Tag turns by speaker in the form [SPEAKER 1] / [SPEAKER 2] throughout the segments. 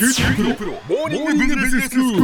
[SPEAKER 1] 九州大学モーニングビジネススクール。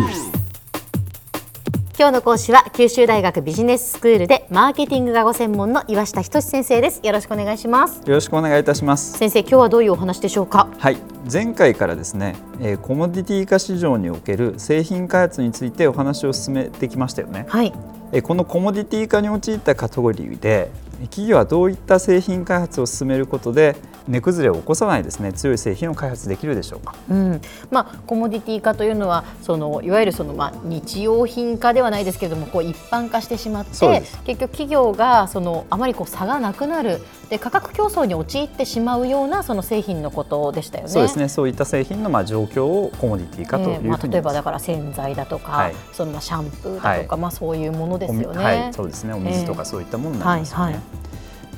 [SPEAKER 2] 今日の講師は九州大学ビジネススクールでマーケティングがご専門の岩下仁先生ですよろしくお願いします
[SPEAKER 3] よろしくお願いいたします。
[SPEAKER 2] 先生今日はどういうお話でしょうか？
[SPEAKER 3] はい、前回からですね、えーコモディティ化市場における製品開発についてお話を進めてきましたよね。
[SPEAKER 2] はい
[SPEAKER 3] えーこのコモディティ化に陥ったカテゴリーで、企業はどういった製品開発を進めることで値崩れを起こさないですね強い製品を開発できるでしょうか。
[SPEAKER 2] うんまあ、コモディティ化というのはそのいわゆるその、まあ、日用品化ではないですけれどもこう一般化してしまって結局企業がそのあまりこう差がなくなるで価格競争に陥ってしまうようなその製品のことでしたよね。
[SPEAKER 3] そうですね、そういった製品のまあ状況をコモディティ化というふうに、
[SPEAKER 2] えーまあ、例えばだから洗剤だとか、
[SPEAKER 3] はい
[SPEAKER 2] そのまあシャンプーだとか、
[SPEAKER 3] はい
[SPEAKER 2] まあ、そういうものですよね。
[SPEAKER 3] はい、そうですね。お水とかそういったものになりますよね。
[SPEAKER 2] はいはい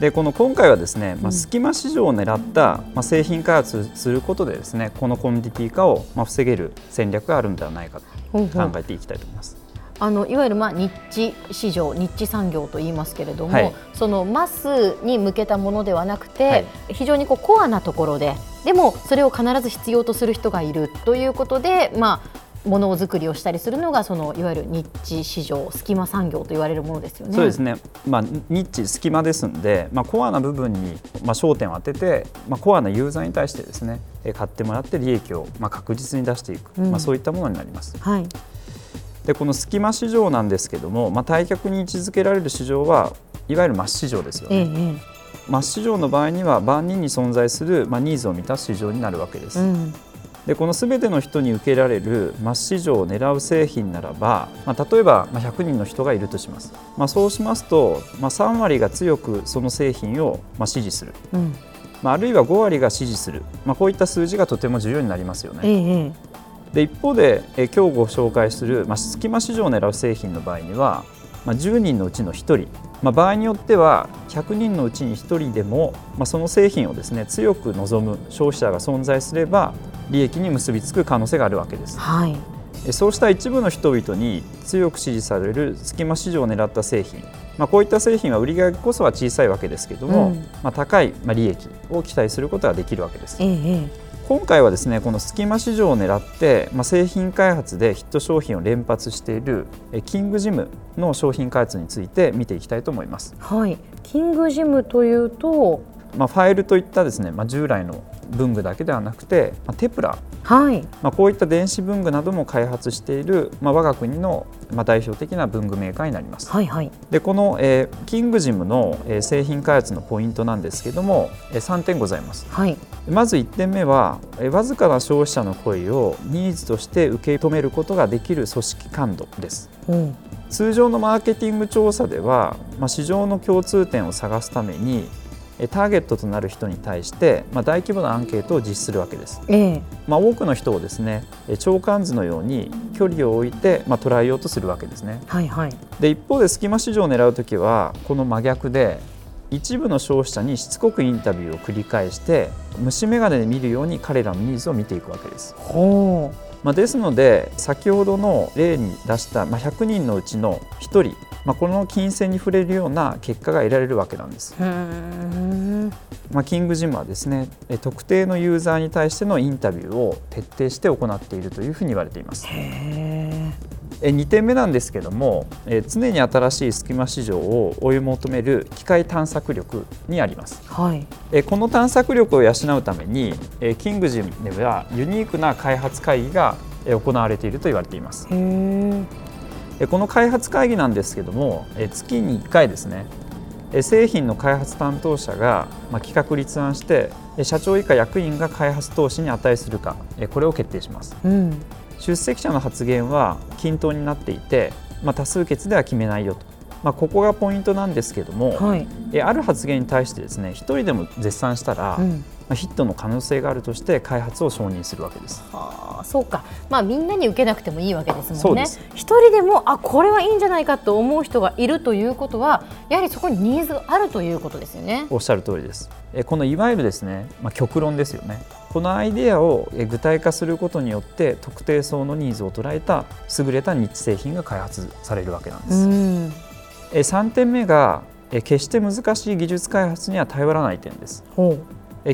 [SPEAKER 3] でこの今回はですね、まあ、
[SPEAKER 2] うん
[SPEAKER 3] 隙間市場を狙った、まあ、製品開発することでですねこのコモディティ化を、まあ、防げる戦略があるんではないかと考えていきたいと思います。
[SPEAKER 2] あのいわゆるまあニッチ市場、ニッチ産業と言いますけれども、
[SPEAKER 3] はい。
[SPEAKER 2] そのマスに向けたものではなくて、
[SPEAKER 3] はい。
[SPEAKER 2] 非常にこうコアなところで、でもそれを必ず必要とする人がいるということで、まあものづくりをしたりするのがそのいわゆるニッチ市場、隙間産業と言われるものですよね。
[SPEAKER 3] そうですね、まあ、ニッチ隙間ですので、まあ、コアな部分に、まあ、焦点を当てて、まあ、コアなユーザーに対してですねえ買ってもらって利益を、まあ、確実に出していく、
[SPEAKER 2] うん
[SPEAKER 3] まあ、そういったものになります。
[SPEAKER 2] はい。
[SPEAKER 3] でこの隙間市場なんですけども、まあ、対極に位置づけられる市場はいわゆるマス市場ですよ
[SPEAKER 2] ええ
[SPEAKER 3] ね。
[SPEAKER 2] え
[SPEAKER 3] マス市場の場合には万人に存在する、まあ、ニーズを満たす市場になるわけです。
[SPEAKER 2] えうん。
[SPEAKER 3] でこのすべての人に受けられるマス市場を狙う製品ならば、まあ、例えばまあ100人の人がいるとします、まあ、そうしますと、まあ、3割が強くその製品をまあ支持する、
[SPEAKER 2] うん。
[SPEAKER 3] まあ、あるいは5割が支持する、まあ、こういった数字がとても重要になりますよ
[SPEAKER 2] え
[SPEAKER 3] ね。
[SPEAKER 2] ええ
[SPEAKER 3] で一方でえ今日ご紹介する、まあ、隙間市場を狙う製品の場合には、まあ、10人のうちの1人、まあ、場合によっては100人のうちに1人でも、まあ、その製品をですね強く望む消費者が存在すれば利益に結びつく可能性があるわけです。
[SPEAKER 2] はい。
[SPEAKER 3] えそうした一部の人々に強く支持される隙間市場を狙った製品、まあ、こういった製品は売り上げこそは小さいわけですけれども、
[SPEAKER 2] うん
[SPEAKER 3] まあ、高いまあ利益を期待することができるわけです。
[SPEAKER 2] えええ
[SPEAKER 3] 今回はですねこの隙間市場を狙って、まあ、製品開発でヒット商品を連発しているえキングジムの商品開発について見ていきたいと思います。
[SPEAKER 2] えはい。キングジムというと、
[SPEAKER 3] まあ、ファイルといったですね、まあ、従来の文具だけではなくて、まあ、テプラ
[SPEAKER 2] はい。
[SPEAKER 3] まあ、こういった電子文具なども開発している、まあ、我が国の、まあ、代表的な文具メーカーになります。
[SPEAKER 2] はいはい。
[SPEAKER 3] でこの、えーキングジムの、えー製品開発のポイントなんですけども、えー3点ございます。
[SPEAKER 2] はい。
[SPEAKER 3] まず1点目は、えーわずかな消費者の声をニーズとして受け止めることができる組織感度です。
[SPEAKER 2] うん。
[SPEAKER 3] 通常のマーケティング調査では、まあ、市場の共通点を探すためにえーターゲットとなる人に対して、まあ、大規模なアンケートを実施するわけです。
[SPEAKER 2] ええ
[SPEAKER 3] まあ、多くの人をですねえ長官図のように距離を置いて、まあ、捉えようとするわけですね。
[SPEAKER 2] はいはい。
[SPEAKER 3] で一方で隙間市場を狙うときはこの真逆で一部の消費者にしつこくインタビューを繰り返して虫眼鏡で見るように彼らのニーズを見ていくわけです。
[SPEAKER 2] ほ
[SPEAKER 3] まあ、ですので先ほどの例に出した、まあ、100人のうちの1人、まあ、この金銭に触れるような結果が得られるわけなんです。まあ、キングジムはですねえ特定のユーザーに対してのインタビューを徹底して行っているというふうに言われています。
[SPEAKER 2] へえ。
[SPEAKER 3] え2点目なんですけどもえ常に新しい隙間市場を追い求める機械探索力にあります
[SPEAKER 2] はい。
[SPEAKER 3] えこの探索力を養うためにえキングジムではユニークな開発会議がえ行われていると言われていますこの開発会議なんですけどもえ月に1回ですねえ製品の開発担当者が、まあ、企画立案してえ社長以下役員が開発投資に値するかえこれを決定します
[SPEAKER 2] うん。
[SPEAKER 3] 出席者の発言は均等になっていて、まあ、多数決では決めないよと、まあ、ここがポイントなんですけども、
[SPEAKER 2] はい。
[SPEAKER 3] えある発言に対してですね一人でも絶賛したら、
[SPEAKER 2] うん。
[SPEAKER 3] まあ、ヒットの可能性があるとして開発を承認するわけです。
[SPEAKER 2] はあ、そうか。まあみんなに受けなくてもいいわけですもんね。一人でもあこれはいいんじゃないかと思う人がいるということは、やはりそこにニーズがあるということですよね。
[SPEAKER 3] おっしゃる通りです。えこのいわゆるですね、まあ、極論ですよね。このアイデアをえ具体化することによって特定層のニーズを捉えた優れたニッチ製品が開発されるわけなんです。
[SPEAKER 2] ん。
[SPEAKER 3] え3点目がえ決して難しい技術開発には頼らない点です。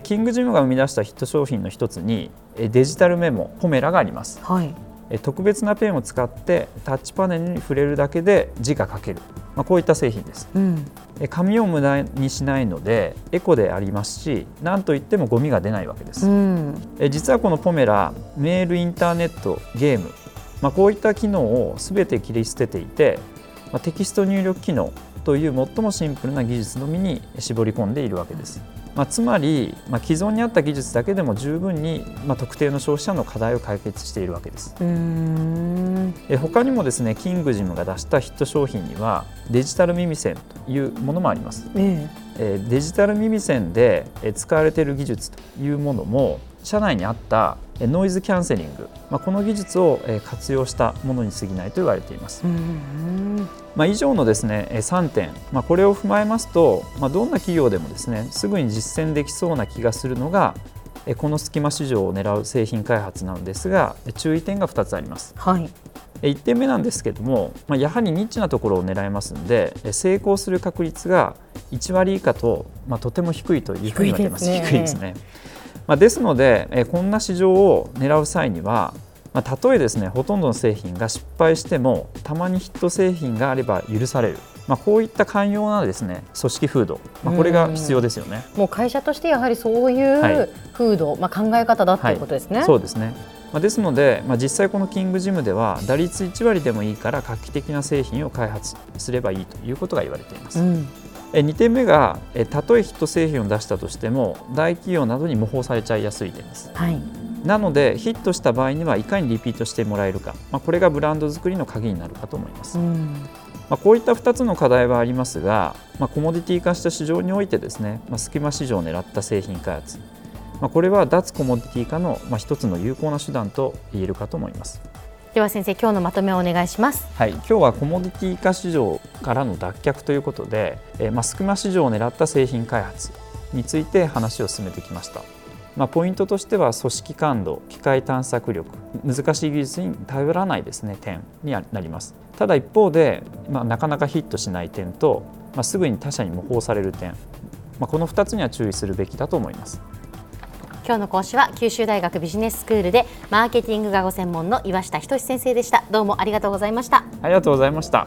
[SPEAKER 3] キングジムが生み出したヒット商品の一つにえデジタルメモポメラがあります
[SPEAKER 2] はい。
[SPEAKER 3] え特別なペンを使ってタッチパネルに触れるだけで字が書ける、まあ、こういった製品です
[SPEAKER 2] うん。
[SPEAKER 3] え紙を無駄にしないのでエコでありますし何といってもゴミが出ないわけです、
[SPEAKER 2] うん。
[SPEAKER 3] え実はこのポメラメールインターネットゲーム、まあ、こういった機能を全て切り捨てていて、まあ、テキスト入力機能という最もシンプルな技術のみに絞り込んでいるわけです、まあ、つまり、まあ、既存にあった技術だけでも十分に、まあ、特定の消費者の課題を解決しているわけです。
[SPEAKER 2] うーん。
[SPEAKER 3] え他にもですねキングジムが出したヒット商品にはデジタル耳栓というものもあります。
[SPEAKER 2] え
[SPEAKER 3] え。ーデジタル耳栓でえー使われている技術というものも社内にあったえーノイズキャンセリング、まあ、この技術をえー活用したものに過ぎないと言われています。まあ、以上のですねえー3点、まあ、これを踏まえますと、まあ、どんな企業でもですねすぐに実践できそうな気がするのがえーこの隙間市場を狙う製品開発なのですがえー注意点が2つあります。
[SPEAKER 2] はい。
[SPEAKER 3] え1点目なんですけども、まあ、やはりニッチなところを狙いますのでえ成功する確率が1割以下と、まあ、とても低いというふうに言われています。
[SPEAKER 2] 低いですね。
[SPEAKER 3] 低いですね。まあ、ですのでえこんな市場を狙う際には、まあ、たとえですねほとんどの製品が失敗してもたまにヒット製品があれば許される、まあ、こういった寛容なですね組織風土、まあ、これが必要ですよね。
[SPEAKER 2] もう会社としてやはりそうい
[SPEAKER 3] はいう
[SPEAKER 2] 風土、まあ考え方だっていうことですね。
[SPEAKER 3] そうですね。まあ、ですので、まあ、実際このキングジムでは打率1割でもいいから画期的な製品を開発すればいいということが言われています。
[SPEAKER 2] うん。
[SPEAKER 3] え2点目がえたとえヒット製品を出したとしても大企業などに模倣されちゃいやすい点です。
[SPEAKER 2] はい。
[SPEAKER 3] なのでヒットした場合にはいかにリピートしてもらえるか、まあ、これがブランド作りの鍵になるかと思います。
[SPEAKER 2] うん。
[SPEAKER 3] まあ、こういった2つの課題はありますが、まあ、コモディティ化した市場においてですね、まあ、隙間市場を狙った製品開発、まあ、これは脱コモディティ化のまあ一つの有効な手段と言えるかと思います。
[SPEAKER 2] では先生今日のまとめをお願いします。
[SPEAKER 3] はい、今日はコモディティ化市場からの脱却ということで、えーまあ、隙間市場を狙った製品開発について話を進めてきました。まあ、ポイントとしては組織感度、機械探索力、難しい技術に頼らないですね点になります。ただ一方で、まあ、なかなかヒットしない点と、まあ、すぐに他社に模倣される点、まあ、この2つには注意するべきだと思います。
[SPEAKER 2] 今日の講師は九州大学ビジネススクールでマーケティングがご専門の岩下仁先生でした。どうもありがとうございました。
[SPEAKER 3] ありがとうございました。